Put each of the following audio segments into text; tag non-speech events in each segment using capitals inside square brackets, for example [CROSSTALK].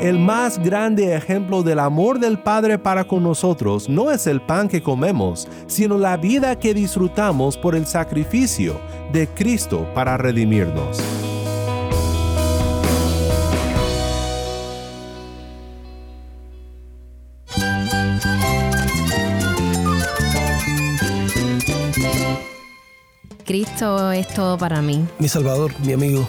El más grande ejemplo del amor del Padre para con nosotros no es el pan que comemos, sino la vida que disfrutamos por el sacrificio de Cristo para redimirnos. Cristo es todo para mí. Mi Salvador, mi amigo,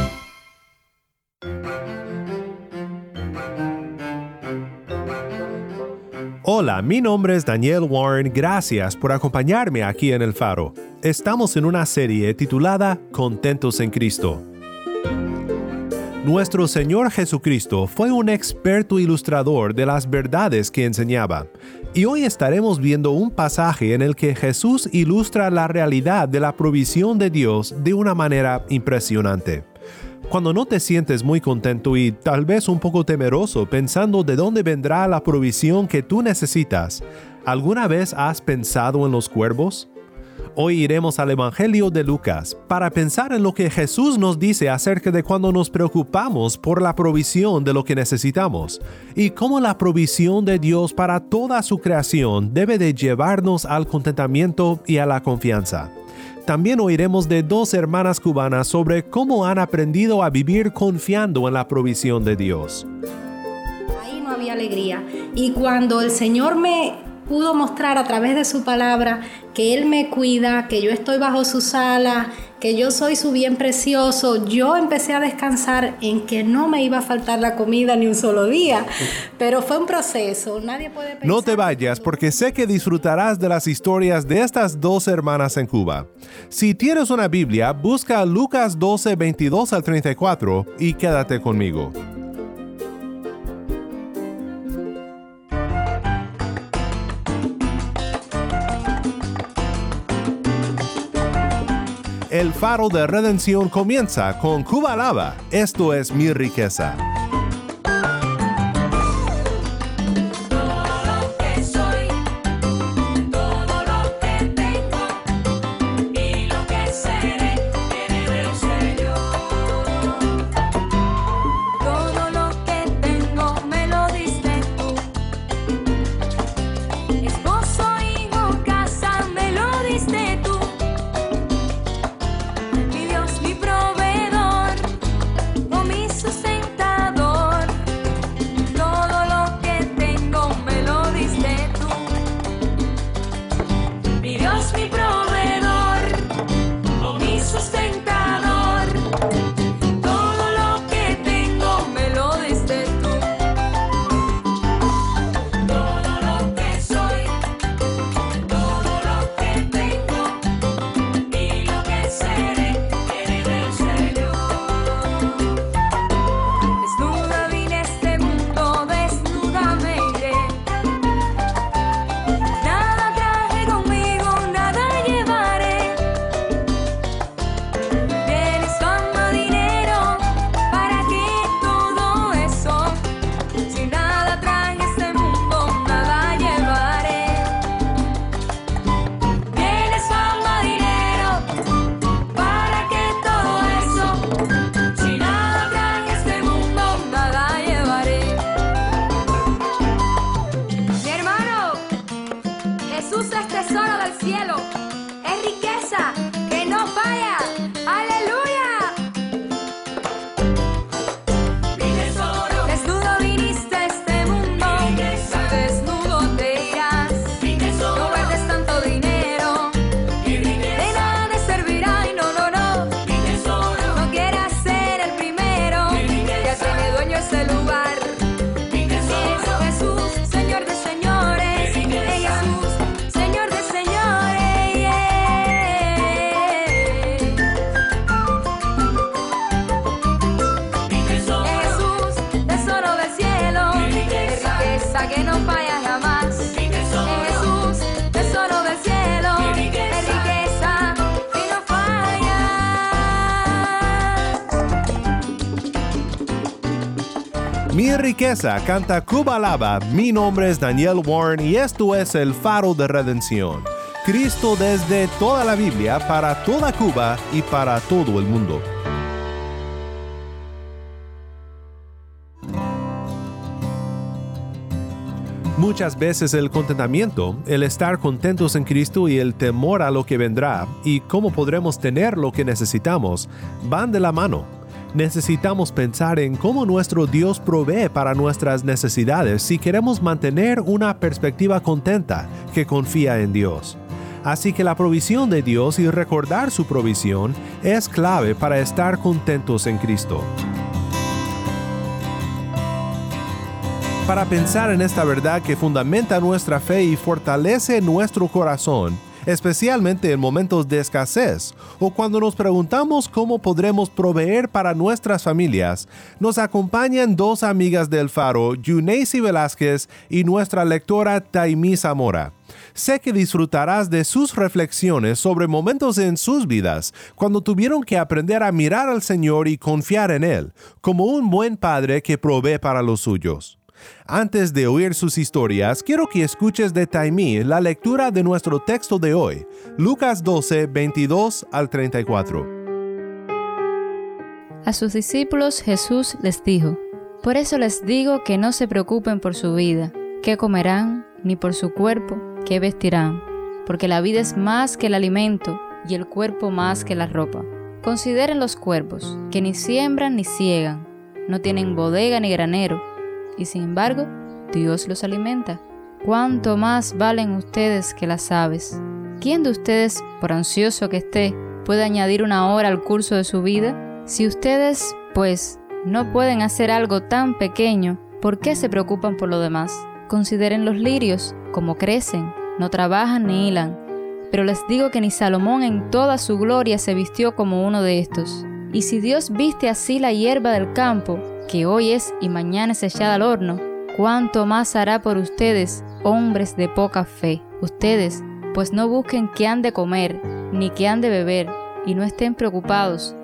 Hola, mi nombre es Daniel Warren, gracias por acompañarme aquí en El Faro. Estamos en una serie titulada Contentos en Cristo. Nuestro Señor Jesucristo fue un experto ilustrador de las verdades que enseñaba, y hoy estaremos viendo un pasaje en el que Jesús ilustra la realidad de la provisión de Dios de una manera impresionante. Cuando no te sientes muy contento y tal vez un poco temeroso pensando de dónde vendrá la provisión que tú necesitas, ¿alguna vez has pensado en los cuervos? Hoy iremos al Evangelio de Lucas para pensar en lo que Jesús nos dice acerca de cuando nos preocupamos por la provisión de lo que necesitamos y cómo la provisión de Dios para toda su creación debe de llevarnos al contentamiento y a la confianza. También oiremos de dos hermanas cubanas sobre cómo han aprendido a vivir confiando en la provisión de Dios. Ahí no había alegría. Y cuando el Señor me pudo mostrar a través de su palabra que Él me cuida, que yo estoy bajo sus alas, que yo soy su bien precioso, yo empecé a descansar en que no me iba a faltar la comida ni un solo día. Pero fue un proceso, nadie puede pensar No te vayas porque sé que disfrutarás de las historias de estas dos hermanas en Cuba. Si tienes una Biblia, busca Lucas 12, 22 al 34 y quédate conmigo. El faro de redención comienza con Cuba Lava. Esto es mi riqueza. Riqueza canta Cuba Lava. Mi nombre es Daniel Warren y esto es el faro de redención. Cristo desde toda la Biblia para toda Cuba y para todo el mundo. Muchas veces el contentamiento, el estar contentos en Cristo y el temor a lo que vendrá y cómo podremos tener lo que necesitamos van de la mano. Necesitamos pensar en cómo nuestro Dios provee para nuestras necesidades si queremos mantener una perspectiva contenta que confía en Dios. Así que la provisión de Dios y recordar su provisión es clave para estar contentos en Cristo. Para pensar en esta verdad que fundamenta nuestra fe y fortalece nuestro corazón, especialmente en momentos de escasez o cuando nos preguntamos cómo podremos proveer para nuestras familias, nos acompañan dos amigas del Faro, Yuneisi Velázquez y nuestra lectora Taimí Zamora. Sé que disfrutarás de sus reflexiones sobre momentos en sus vidas cuando tuvieron que aprender a mirar al Señor y confiar en Él, como un buen padre que provee para los suyos. Antes de oír sus historias, quiero que escuches de Taimí la lectura de nuestro texto de hoy, Lucas 12, 22 al 34. A sus discípulos Jesús les dijo, Por eso les digo que no se preocupen por su vida, qué comerán, ni por su cuerpo, qué vestirán, porque la vida es más que el alimento y el cuerpo más que la ropa. Consideren los cuervos, que ni siembran ni ciegan, no tienen bodega ni granero, y sin embargo, Dios los alimenta. ¿Cuánto más valen ustedes que las aves? ¿Quién de ustedes, por ansioso que esté, puede añadir una hora al curso de su vida? Si ustedes, pues, no pueden hacer algo tan pequeño, ¿por qué se preocupan por lo demás? Consideren los lirios, como crecen, no trabajan ni hilan. Pero les digo que ni Salomón en toda su gloria se vistió como uno de estos. Y si Dios viste así la hierba del campo, que hoy es y mañana es echada al horno, cuánto más hará por ustedes, hombres de poca fe. Ustedes, pues no busquen qué han de comer, ni qué han de beber, y no estén preocupados,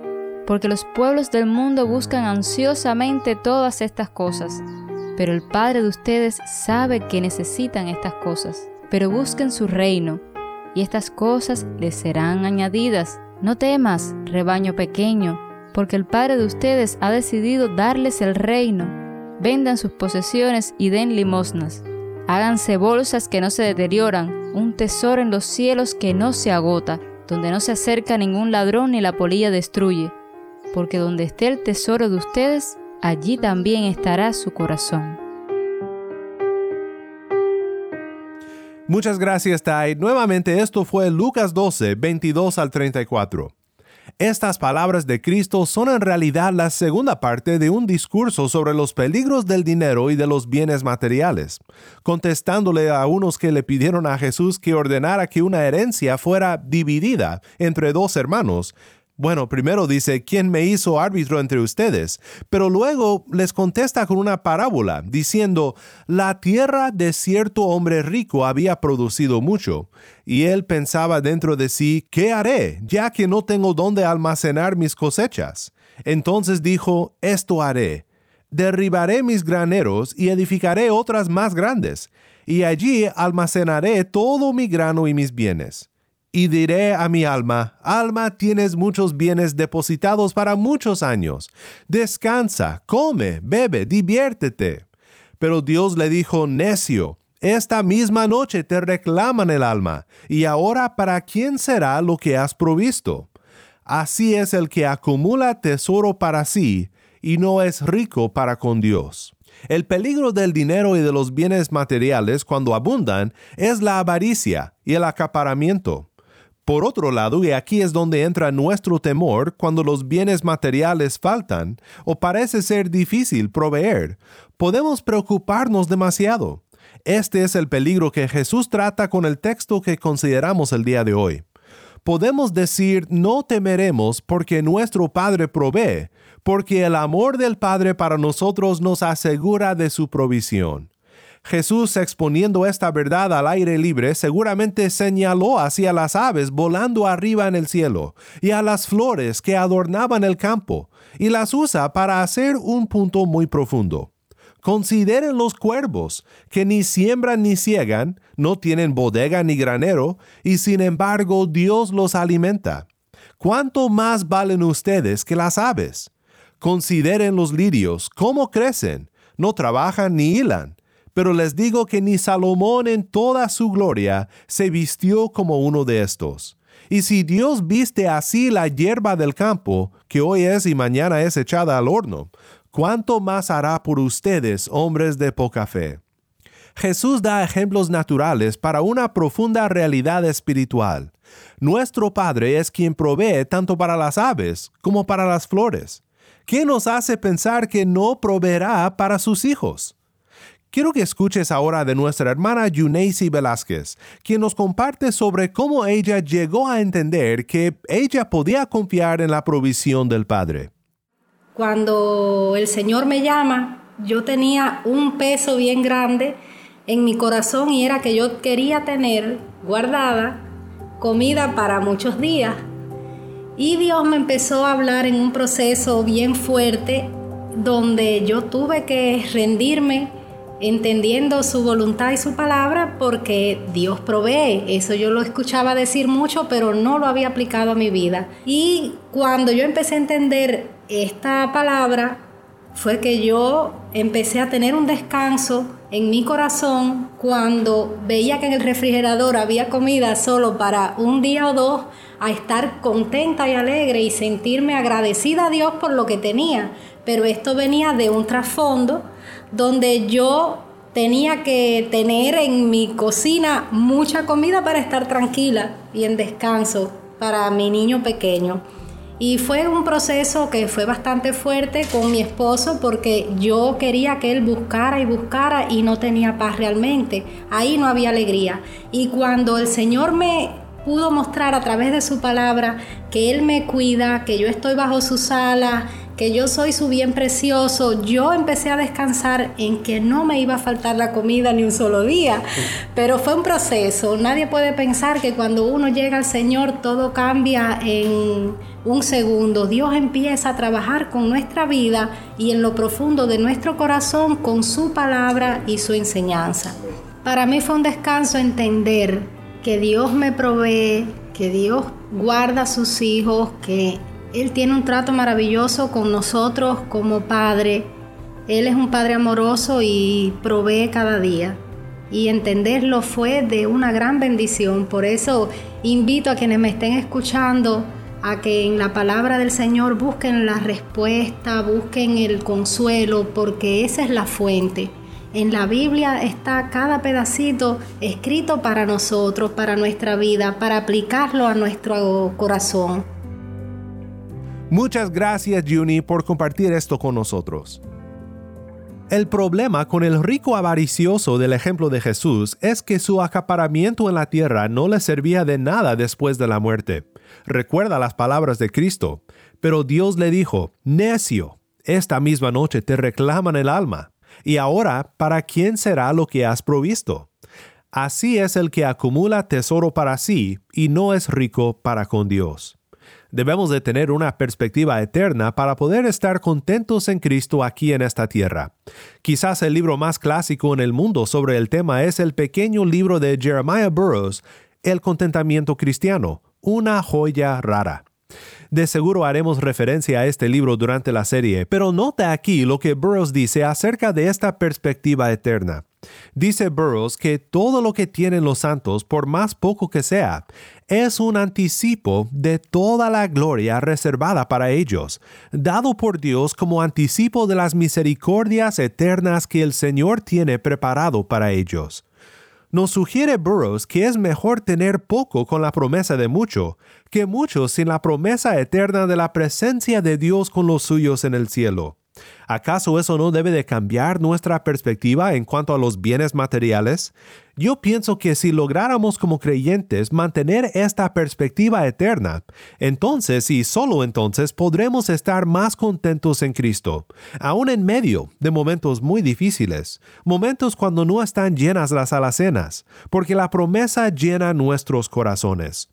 porque los pueblos del mundo buscan ansiosamente todas estas cosas, pero el Padre de ustedes sabe que necesitan estas cosas. Pero busquen su reino, y estas cosas les serán añadidas. No temas, rebaño pequeño, porque el Padre de ustedes ha decidido darles el reino. Vendan sus posesiones y den limosnas. Háganse bolsas que no se deterioran, un tesoro en los cielos que no se agota, donde no se acerca ningún ladrón ni la polilla destruye. Porque donde esté el tesoro de ustedes, allí también estará su corazón. Muchas gracias, Tai. Nuevamente esto fue Lucas 12, 22 al 34. Estas palabras de Cristo son en realidad la segunda parte de un discurso sobre los peligros del dinero y de los bienes materiales, contestándole a unos que le pidieron a Jesús que ordenara que una herencia fuera dividida entre dos hermanos, bueno, primero dice, ¿quién me hizo árbitro entre ustedes? Pero luego les contesta con una parábola, diciendo, la tierra de cierto hombre rico había producido mucho, y él pensaba dentro de sí, ¿qué haré, ya que no tengo dónde almacenar mis cosechas? Entonces dijo, esto haré, derribaré mis graneros y edificaré otras más grandes, y allí almacenaré todo mi grano y mis bienes y diré a mi alma, alma, tienes muchos bienes depositados para muchos años. Descansa, come, bebe, diviértete. Pero Dios le dijo, necio, esta misma noche te reclaman el alma, y ahora para quién será lo que has provisto. Así es el que acumula tesoro para sí, y no es rico para con Dios. El peligro del dinero y de los bienes materiales cuando abundan es la avaricia y el acaparamiento. Por otro lado, y aquí es donde entra nuestro temor cuando los bienes materiales faltan o parece ser difícil proveer, podemos preocuparnos demasiado. Este es el peligro que Jesús trata con el texto que consideramos el día de hoy. Podemos decir no temeremos porque nuestro Padre provee, porque el amor del Padre para nosotros nos asegura de su provisión. Jesús exponiendo esta verdad al aire libre seguramente señaló hacia las aves volando arriba en el cielo y a las flores que adornaban el campo, y las usa para hacer un punto muy profundo. Consideren los cuervos, que ni siembran ni ciegan, no tienen bodega ni granero, y sin embargo Dios los alimenta. ¿Cuánto más valen ustedes que las aves? Consideren los lirios, cómo crecen, no trabajan ni hilan. Pero les digo que ni Salomón en toda su gloria se vistió como uno de estos. Y si Dios viste así la hierba del campo, que hoy es y mañana es echada al horno, ¿cuánto más hará por ustedes, hombres de poca fe? Jesús da ejemplos naturales para una profunda realidad espiritual. Nuestro Padre es quien provee tanto para las aves como para las flores. ¿Qué nos hace pensar que no proveerá para sus hijos? Quiero que escuches ahora de nuestra hermana Yuneisi Velázquez, quien nos comparte sobre cómo ella llegó a entender que ella podía confiar en la provisión del Padre. Cuando el Señor me llama, yo tenía un peso bien grande en mi corazón y era que yo quería tener guardada comida para muchos días. Y Dios me empezó a hablar en un proceso bien fuerte donde yo tuve que rendirme entendiendo su voluntad y su palabra porque Dios provee. Eso yo lo escuchaba decir mucho, pero no lo había aplicado a mi vida. Y cuando yo empecé a entender esta palabra, fue que yo empecé a tener un descanso en mi corazón cuando veía que en el refrigerador había comida solo para un día o dos, a estar contenta y alegre y sentirme agradecida a Dios por lo que tenía. Pero esto venía de un trasfondo donde yo tenía que tener en mi cocina mucha comida para estar tranquila y en descanso para mi niño pequeño. Y fue un proceso que fue bastante fuerte con mi esposo porque yo quería que él buscara y buscara y no tenía paz realmente. Ahí no había alegría. Y cuando el Señor me pudo mostrar a través de su palabra que Él me cuida, que yo estoy bajo sus alas, que yo soy su bien precioso, yo empecé a descansar en que no me iba a faltar la comida ni un solo día. Pero fue un proceso. Nadie puede pensar que cuando uno llega al Señor todo cambia en un segundo. Dios empieza a trabajar con nuestra vida y en lo profundo de nuestro corazón con su palabra y su enseñanza. Para mí fue un descanso entender que Dios me provee, que Dios guarda a sus hijos, que Él tiene un trato maravilloso con nosotros como Padre. Él es un Padre amoroso y provee cada día. Y entenderlo fue de una gran bendición. Por eso invito a quienes me estén escuchando a que en la palabra del Señor busquen la respuesta, busquen el consuelo, porque esa es la fuente. En la Biblia está cada pedacito escrito para nosotros, para nuestra vida, para aplicarlo a nuestro corazón. Muchas gracias Juni por compartir esto con nosotros. El problema con el rico avaricioso del ejemplo de Jesús es que su acaparamiento en la tierra no le servía de nada después de la muerte. Recuerda las palabras de Cristo, pero Dios le dijo, necio, esta misma noche te reclaman el alma, y ahora, ¿para quién será lo que has provisto? Así es el que acumula tesoro para sí y no es rico para con Dios. Debemos de tener una perspectiva eterna para poder estar contentos en Cristo aquí en esta tierra. Quizás el libro más clásico en el mundo sobre el tema es el pequeño libro de Jeremiah Burroughs, El contentamiento cristiano, una joya rara. De seguro haremos referencia a este libro durante la serie, pero nota aquí lo que Burroughs dice acerca de esta perspectiva eterna. Dice Burroughs que todo lo que tienen los santos, por más poco que sea, es un anticipo de toda la gloria reservada para ellos, dado por Dios como anticipo de las misericordias eternas que el Señor tiene preparado para ellos. Nos sugiere Burroughs que es mejor tener poco con la promesa de mucho que mucho sin la promesa eterna de la presencia de Dios con los suyos en el cielo. ¿Acaso eso no debe de cambiar nuestra perspectiva en cuanto a los bienes materiales? Yo pienso que si lográramos como creyentes mantener esta perspectiva eterna, entonces y solo entonces podremos estar más contentos en Cristo, aún en medio de momentos muy difíciles, momentos cuando no están llenas las alacenas, porque la promesa llena nuestros corazones.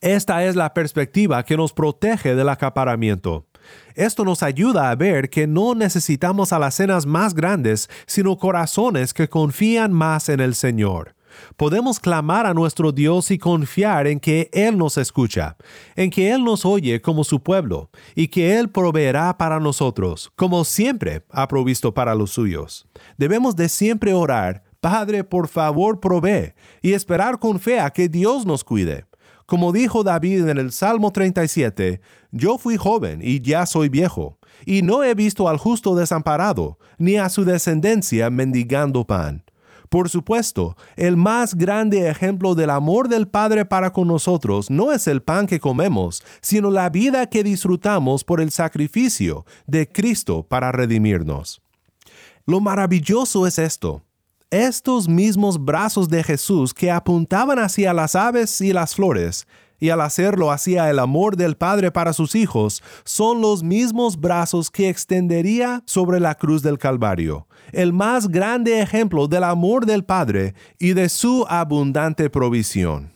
Esta es la perspectiva que nos protege del acaparamiento. Esto nos ayuda a ver que no necesitamos alacenas más grandes, sino corazones que confían más en el Señor. Podemos clamar a nuestro Dios y confiar en que Él nos escucha, en que Él nos oye como su pueblo, y que Él proveerá para nosotros, como siempre ha provisto para los suyos. Debemos de siempre orar, Padre, por favor, provee, y esperar con fe a que Dios nos cuide. Como dijo David en el Salmo 37, Yo fui joven y ya soy viejo, y no he visto al justo desamparado, ni a su descendencia mendigando pan. Por supuesto, el más grande ejemplo del amor del Padre para con nosotros no es el pan que comemos, sino la vida que disfrutamos por el sacrificio de Cristo para redimirnos. Lo maravilloso es esto. Estos mismos brazos de Jesús que apuntaban hacia las aves y las flores, y al hacerlo hacia el amor del Padre para sus hijos, son los mismos brazos que extendería sobre la cruz del Calvario, el más grande ejemplo del amor del Padre y de su abundante provisión.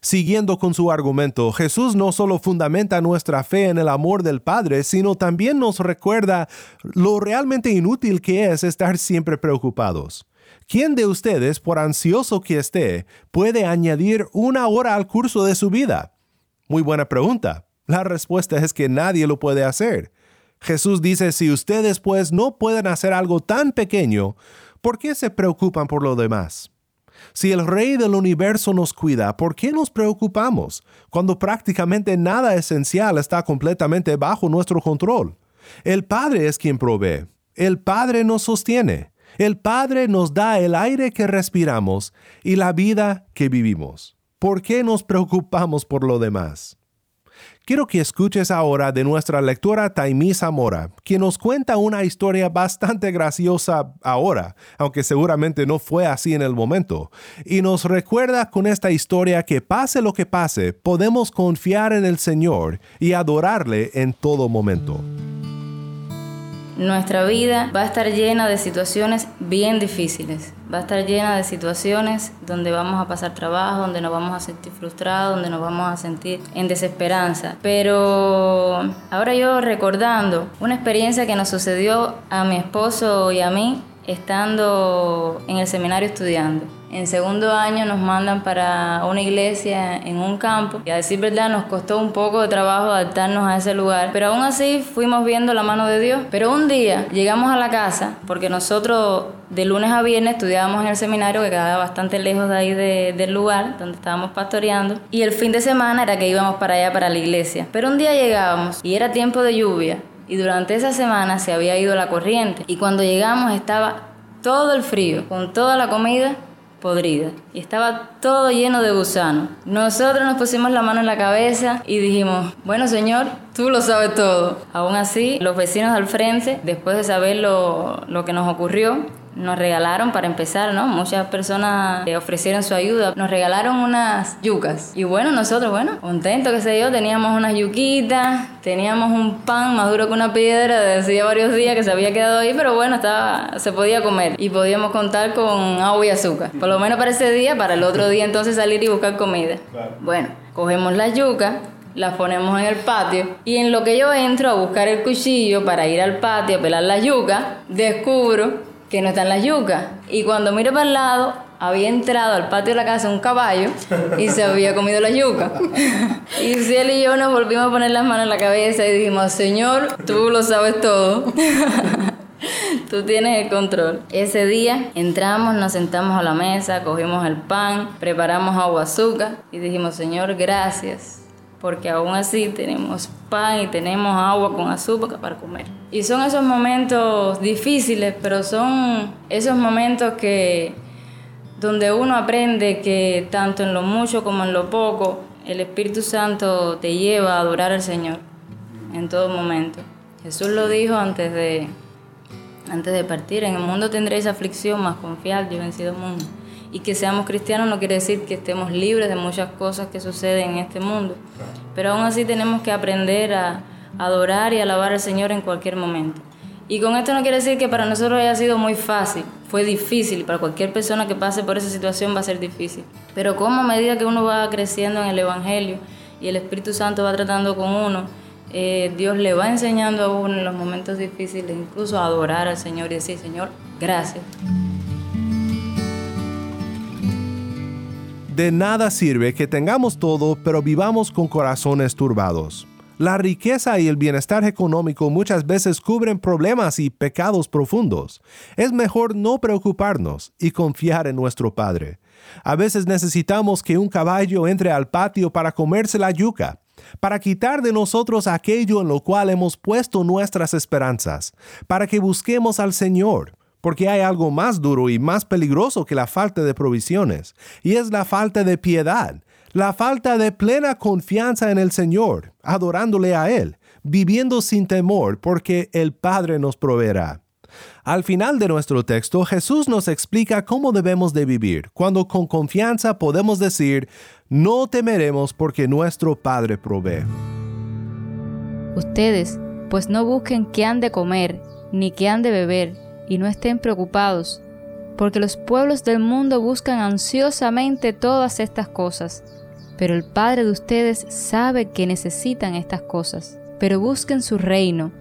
Siguiendo con su argumento, Jesús no solo fundamenta nuestra fe en el amor del Padre, sino también nos recuerda lo realmente inútil que es estar siempre preocupados. ¿Quién de ustedes, por ansioso que esté, puede añadir una hora al curso de su vida? Muy buena pregunta. La respuesta es que nadie lo puede hacer. Jesús dice, si ustedes pues no pueden hacer algo tan pequeño, ¿por qué se preocupan por lo demás? Si el Rey del universo nos cuida, ¿por qué nos preocupamos cuando prácticamente nada esencial está completamente bajo nuestro control? El Padre es quien provee. El Padre nos sostiene. El Padre nos da el aire que respiramos y la vida que vivimos. ¿Por qué nos preocupamos por lo demás? Quiero que escuches ahora de nuestra lectora Taimí Zamora, quien nos cuenta una historia bastante graciosa ahora, aunque seguramente no fue así en el momento, y nos recuerda con esta historia que pase lo que pase, podemos confiar en el Señor y adorarle en todo momento. Nuestra vida va a estar llena de situaciones bien difíciles. Va a estar llena de situaciones donde vamos a pasar trabajo, donde nos vamos a sentir frustrados, donde nos vamos a sentir en desesperanza. Pero ahora yo recordando una experiencia que nos sucedió a mi esposo y a mí estando en el seminario estudiando. En segundo año nos mandan para una iglesia en un campo y a decir verdad nos costó un poco de trabajo adaptarnos a ese lugar, pero aún así fuimos viendo la mano de Dios. Pero un día llegamos a la casa porque nosotros de lunes a viernes estudiábamos en el seminario que quedaba bastante lejos de ahí del lugar donde estábamos pastoreando y el fin de semana era que íbamos para allá para la iglesia. Pero un día llegábamos y era tiempo de lluvia y durante esa semana se había ido la corriente y cuando llegamos estaba todo el frío con toda la comida podrida y estaba todo lleno de gusanos. Nosotros nos pusimos la mano en la cabeza y dijimos, bueno Señor, tú lo sabes todo. Aún así, los vecinos al frente, después de saber lo, lo que nos ocurrió, nos regalaron para empezar, ¿no? Muchas personas ofrecieron su ayuda, nos regalaron unas yucas. Y bueno, nosotros, bueno, contentos que se dio, teníamos unas yuquitas, teníamos un pan más duro que una piedra de hacía varios días que se había quedado ahí, pero bueno, estaba, se podía comer y podíamos contar con agua y azúcar. Por lo menos para ese día, para el otro día entonces salir y buscar comida. Bueno, cogemos las yucas, las ponemos en el patio y en lo que yo entro a buscar el cuchillo para ir al patio a pelar la yuca, descubro que no están las yucas. Y cuando miro para el lado, había entrado al patio de la casa un caballo y se había comido la yuca. [LAUGHS] y Ciel y yo nos volvimos a poner las manos en la cabeza y dijimos, Señor, tú lo sabes todo. [LAUGHS] Tú tienes el control. Ese día entramos, nos sentamos a la mesa, cogimos el pan, preparamos agua azúcar y dijimos, Señor, gracias porque aún así tenemos pan y tenemos agua con azúcar para comer. Y son esos momentos difíciles, pero son esos momentos que donde uno aprende que tanto en lo mucho como en lo poco, el Espíritu Santo te lleva a adorar al Señor en todo momento. Jesús lo dijo antes de, antes de partir, en el mundo tendréis aflicción, más confiar, yo he vencido el mundo y que seamos cristianos no quiere decir que estemos libres de muchas cosas que suceden en este mundo. Pero aún así tenemos que aprender a adorar y alabar al Señor en cualquier momento. Y con esto no quiere decir que para nosotros haya sido muy fácil, fue difícil, para cualquier persona que pase por esa situación va a ser difícil. Pero como a medida que uno va creciendo en el Evangelio y el Espíritu Santo va tratando con uno, eh, Dios le va enseñando a uno en los momentos difíciles, incluso a adorar al Señor y decir, Señor, gracias. De nada sirve que tengamos todo, pero vivamos con corazones turbados. La riqueza y el bienestar económico muchas veces cubren problemas y pecados profundos. Es mejor no preocuparnos y confiar en nuestro Padre. A veces necesitamos que un caballo entre al patio para comerse la yuca, para quitar de nosotros aquello en lo cual hemos puesto nuestras esperanzas, para que busquemos al Señor, porque hay algo más duro y más peligroso que la falta de provisiones, y es la falta de piedad, la falta de plena confianza en el Señor, adorándole a Él, viviendo sin temor, porque el Padre nos proveerá. Al final de nuestro texto, Jesús nos explica cómo debemos de vivir, cuando con confianza podemos decir, no temeremos porque nuestro Padre provee. Ustedes, pues no busquen qué han de comer, ni qué han de beber, y no estén preocupados, porque los pueblos del mundo buscan ansiosamente todas estas cosas pero el Padre de ustedes sabe que necesitan estas cosas. Pero busquen su reino,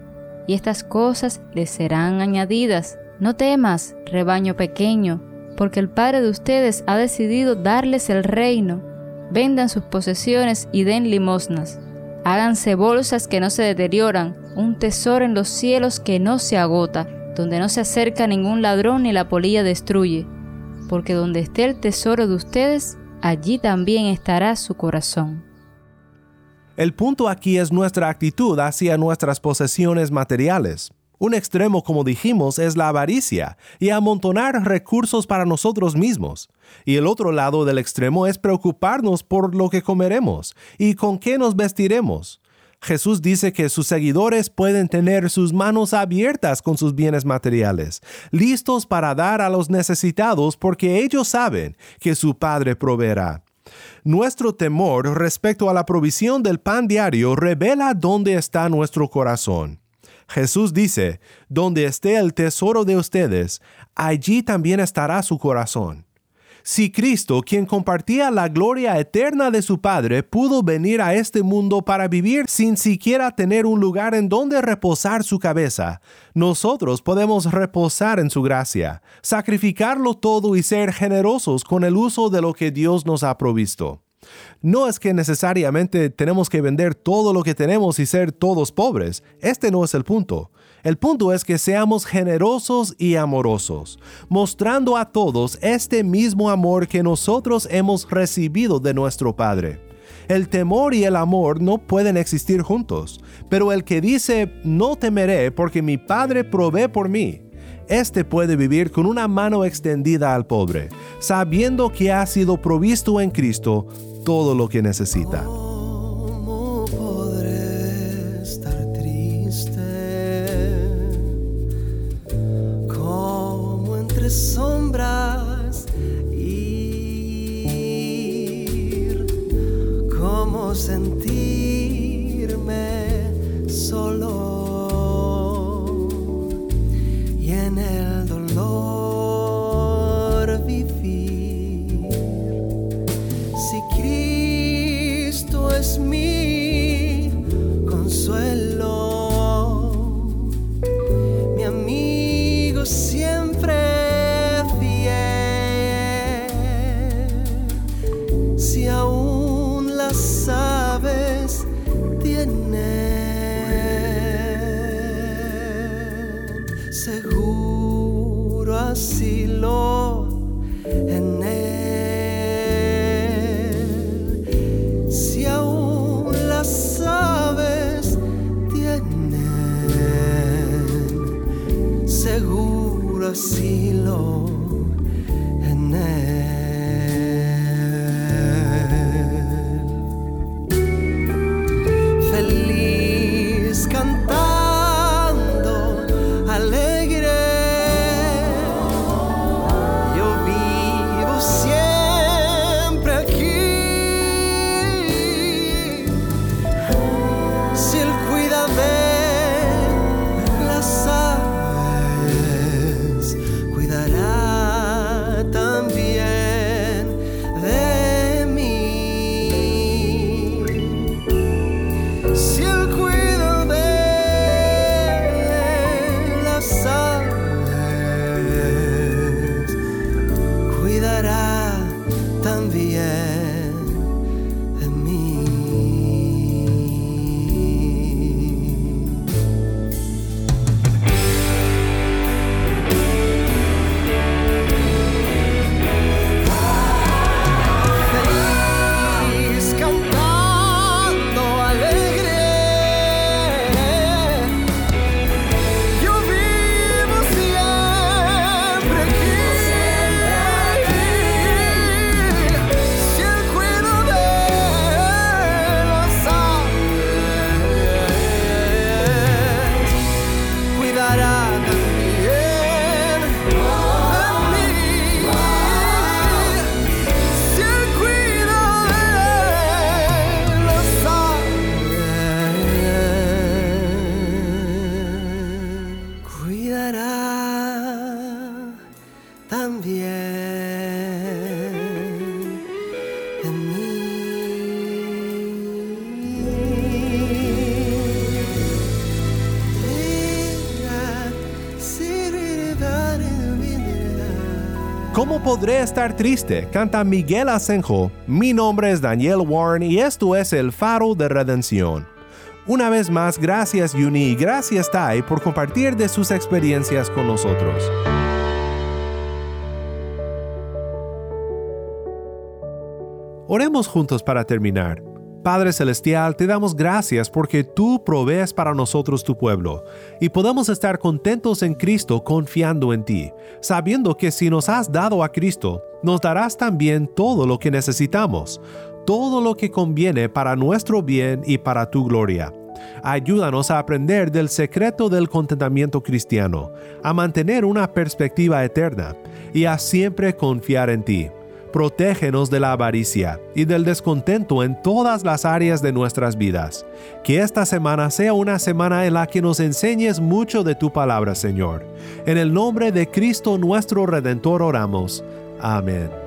y estas cosas les serán añadidas. No temas, rebaño pequeño, porque el Padre de ustedes ha decidido darles el reino. Vendan sus posesiones y den limosnas. Háganse bolsas que no se deterioran, un tesoro en los cielos que no se agota, donde no se acerca ningún ladrón ni la polilla destruye. Porque donde esté el tesoro de ustedes, allí también estará su corazón. El punto aquí es nuestra actitud hacia nuestras posesiones materiales. Un extremo, como dijimos, es la avaricia y amontonar recursos para nosotros mismos. Y el otro lado del extremo es preocuparnos por lo que comeremos y con qué nos vestiremos. Jesús dice que sus seguidores pueden tener sus manos abiertas con sus bienes materiales, listos para dar a los necesitados porque ellos saben que su Padre proveerá. Nuestro temor respecto a la provisión del pan diario revela dónde está nuestro corazón. Jesús dice, donde esté el tesoro de ustedes, allí también estará su corazón. Si Cristo, quien compartía la gloria eterna de su Padre, pudo venir a este mundo para vivir sin siquiera tener un lugar en donde reposar su cabeza, nosotros podemos reposar en su gracia, sacrificarlo todo y ser generosos con el uso de lo que Dios nos ha provisto. No es que necesariamente tenemos que vender todo lo que tenemos y ser todos pobres. Este no es el punto. El punto es que seamos generosos y amorosos, mostrando a todos este mismo amor que nosotros hemos recibido de nuestro Padre. El temor y el amor no pueden existir juntos, pero el que dice, no temeré porque mi Padre provee por mí, este puede vivir con una mano extendida al pobre, sabiendo que ha sido provisto en Cristo todo lo que necesita. ¿Cómo podré estar sombras ir, cómo sentirme podré estar triste, canta Miguel Asenjo. Mi nombre es Daniel Warren y esto es El Faro de Redención. Una vez más, gracias Yuni y gracias Tai por compartir de sus experiencias con nosotros. Oremos juntos para terminar. Padre Celestial, te damos gracias porque tú provees para nosotros tu pueblo y podemos estar contentos en Cristo confiando en ti, sabiendo que si nos has dado a Cristo, nos darás también todo lo que necesitamos, todo lo que conviene para nuestro bien y para tu gloria. Ayúdanos a aprender del secreto del contentamiento cristiano, a mantener una perspectiva eterna y a siempre confiar en ti protégenos de la avaricia y del descontento en todas las áreas de nuestras vidas. Que esta semana sea una semana en la que nos enseñes mucho de tu palabra, Señor. En el nombre de Cristo nuestro Redentor oramos. Amén.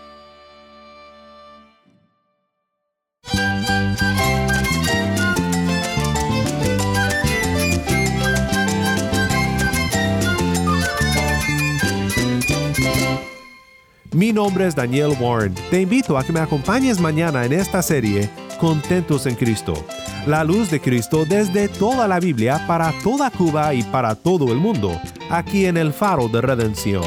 Mi nombre es Daniel Warren. Te invito a que me acompañes mañana en esta serie Contentos en Cristo. La luz de Cristo desde toda la Biblia para toda Cuba y para todo el mundo, aquí en el Faro de Redención.